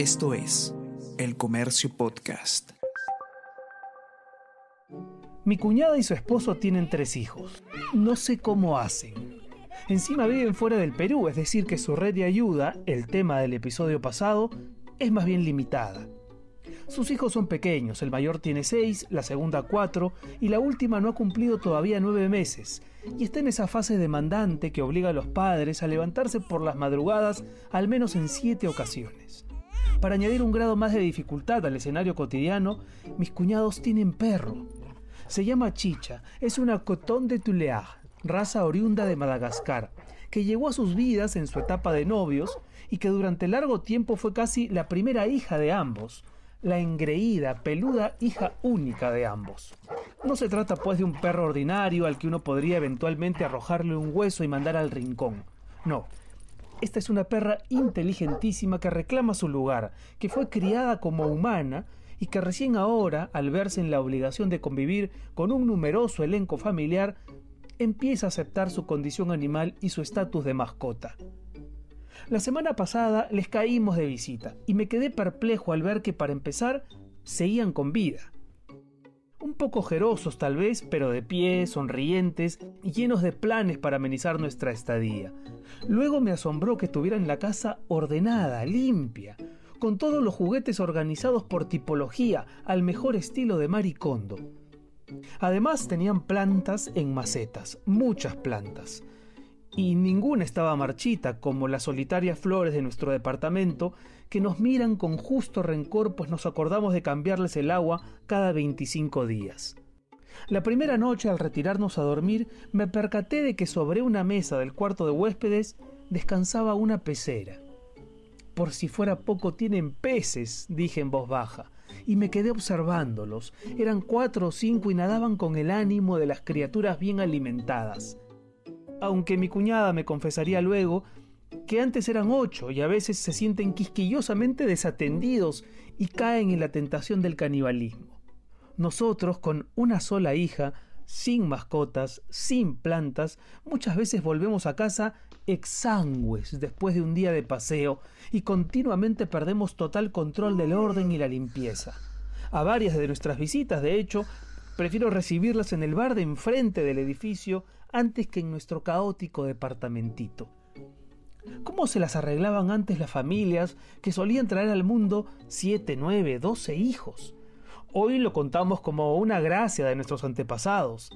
Esto es El Comercio Podcast. Mi cuñada y su esposo tienen tres hijos. No sé cómo hacen. Encima viven fuera del Perú, es decir, que su red de ayuda, el tema del episodio pasado, es más bien limitada. Sus hijos son pequeños, el mayor tiene seis, la segunda cuatro y la última no ha cumplido todavía nueve meses y está en esa fase demandante que obliga a los padres a levantarse por las madrugadas al menos en siete ocasiones. Para añadir un grado más de dificultad al escenario cotidiano, mis cuñados tienen perro. Se llama Chicha, es una Coton de Tuléar, raza oriunda de Madagascar, que llegó a sus vidas en su etapa de novios y que durante largo tiempo fue casi la primera hija de ambos, la engreída, peluda hija única de ambos. No se trata pues de un perro ordinario al que uno podría eventualmente arrojarle un hueso y mandar al rincón. No, esta es una perra inteligentísima que reclama su lugar, que fue criada como humana y que recién ahora, al verse en la obligación de convivir con un numeroso elenco familiar, empieza a aceptar su condición animal y su estatus de mascota. La semana pasada les caímos de visita y me quedé perplejo al ver que para empezar seguían con vida un poco ojerosos tal vez, pero de pie, sonrientes y llenos de planes para amenizar nuestra estadía. Luego me asombró que tuvieran la casa ordenada, limpia, con todos los juguetes organizados por tipología, al mejor estilo de Maricondo. Además tenían plantas en macetas, muchas plantas, y ninguna estaba marchita como las solitarias flores de nuestro departamento que nos miran con justo rencor pues nos acordamos de cambiarles el agua cada 25 días. La primera noche al retirarnos a dormir me percaté de que sobre una mesa del cuarto de huéspedes descansaba una pecera. Por si fuera poco tienen peces, dije en voz baja, y me quedé observándolos. Eran cuatro o cinco y nadaban con el ánimo de las criaturas bien alimentadas aunque mi cuñada me confesaría luego que antes eran ocho y a veces se sienten quisquillosamente desatendidos y caen en la tentación del canibalismo. Nosotros, con una sola hija, sin mascotas, sin plantas, muchas veces volvemos a casa exangües después de un día de paseo y continuamente perdemos total control del orden y la limpieza. A varias de nuestras visitas, de hecho, prefiero recibirlas en el bar de enfrente del edificio antes que en nuestro caótico departamentito. ¿Cómo se las arreglaban antes las familias que solían traer al mundo siete, nueve, doce hijos? Hoy lo contamos como una gracia de nuestros antepasados.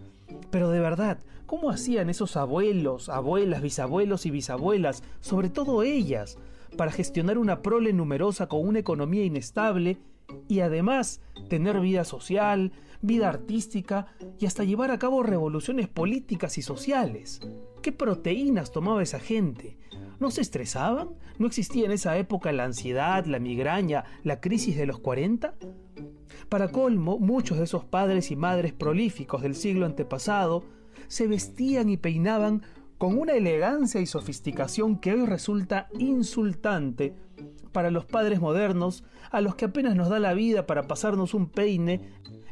Pero de verdad, ¿cómo hacían esos abuelos, abuelas, bisabuelos y bisabuelas, sobre todo ellas, para gestionar una prole numerosa con una economía inestable y además tener vida social, vida artística y hasta llevar a cabo revoluciones políticas y sociales. ¿Qué proteínas tomaba esa gente? ¿No se estresaban? ¿No existía en esa época la ansiedad, la migraña, la crisis de los 40? Para colmo, muchos de esos padres y madres prolíficos del siglo antepasado se vestían y peinaban con una elegancia y sofisticación que hoy resulta insultante para los padres modernos a los que apenas nos da la vida para pasarnos un peine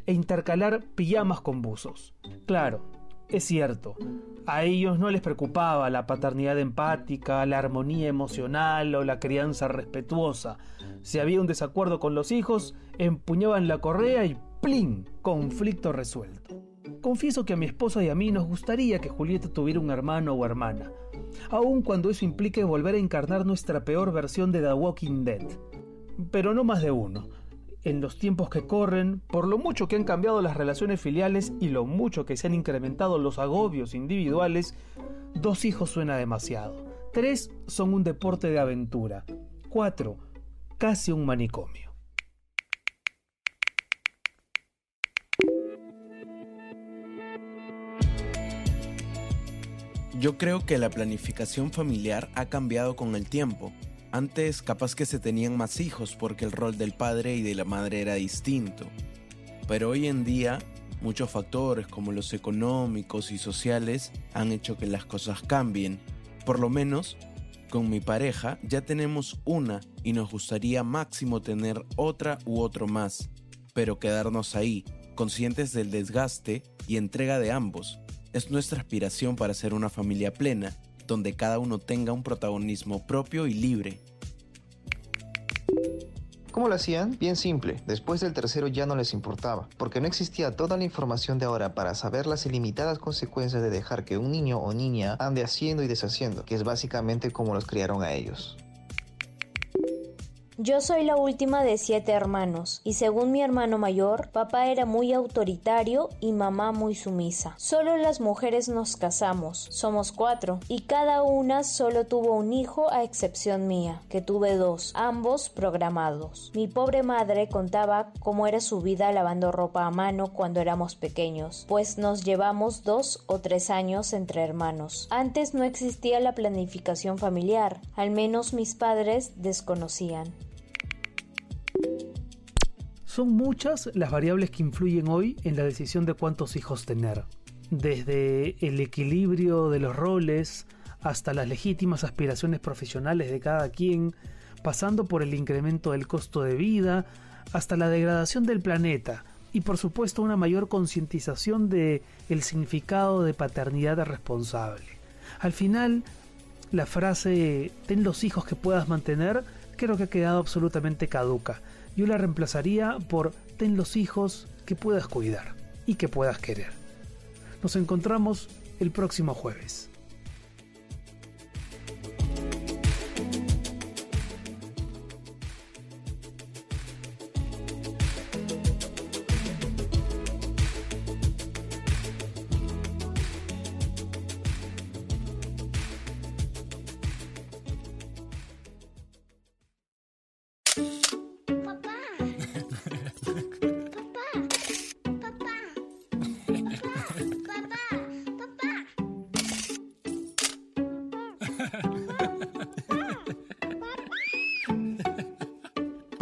e intercalar pijamas con buzos. Claro, es cierto, a ellos no les preocupaba la paternidad empática, la armonía emocional o la crianza respetuosa. Si había un desacuerdo con los hijos, empuñaban la correa y ¡plin! conflicto resuelto. Confieso que a mi esposa y a mí nos gustaría que Julieta tuviera un hermano o hermana, aun cuando eso implique volver a encarnar nuestra peor versión de The Walking Dead. Pero no más de uno en los tiempos que corren, por lo mucho que han cambiado las relaciones filiales y lo mucho que se han incrementado los agobios individuales, dos hijos suena demasiado. Tres son un deporte de aventura. Cuatro, casi un manicomio. Yo creo que la planificación familiar ha cambiado con el tiempo antes capaz que se tenían más hijos porque el rol del padre y de la madre era distinto. Pero hoy en día muchos factores como los económicos y sociales han hecho que las cosas cambien. Por lo menos con mi pareja ya tenemos una y nos gustaría máximo tener otra u otro más, pero quedarnos ahí, conscientes del desgaste y entrega de ambos. Es nuestra aspiración para ser una familia plena donde cada uno tenga un protagonismo propio y libre. ¿Cómo lo hacían? Bien simple. Después del tercero ya no les importaba, porque no existía toda la información de ahora para saber las ilimitadas consecuencias de dejar que un niño o niña ande haciendo y deshaciendo, que es básicamente como los criaron a ellos. Yo soy la última de siete hermanos, y según mi hermano mayor, papá era muy autoritario y mamá muy sumisa. Solo las mujeres nos casamos, somos cuatro, y cada una solo tuvo un hijo a excepción mía, que tuve dos, ambos programados. Mi pobre madre contaba cómo era su vida lavando ropa a mano cuando éramos pequeños, pues nos llevamos dos o tres años entre hermanos. Antes no existía la planificación familiar, al menos mis padres desconocían. Son muchas las variables que influyen hoy en la decisión de cuántos hijos tener. Desde el equilibrio de los roles hasta las legítimas aspiraciones profesionales de cada quien, pasando por el incremento del costo de vida, hasta la degradación del planeta y por supuesto una mayor concientización de el significado de paternidad responsable. Al final, la frase ten los hijos que puedas mantener creo que ha quedado absolutamente caduca yo la reemplazaría por ten los hijos que puedas cuidar y que puedas querer. Nos encontramos el próximo jueves.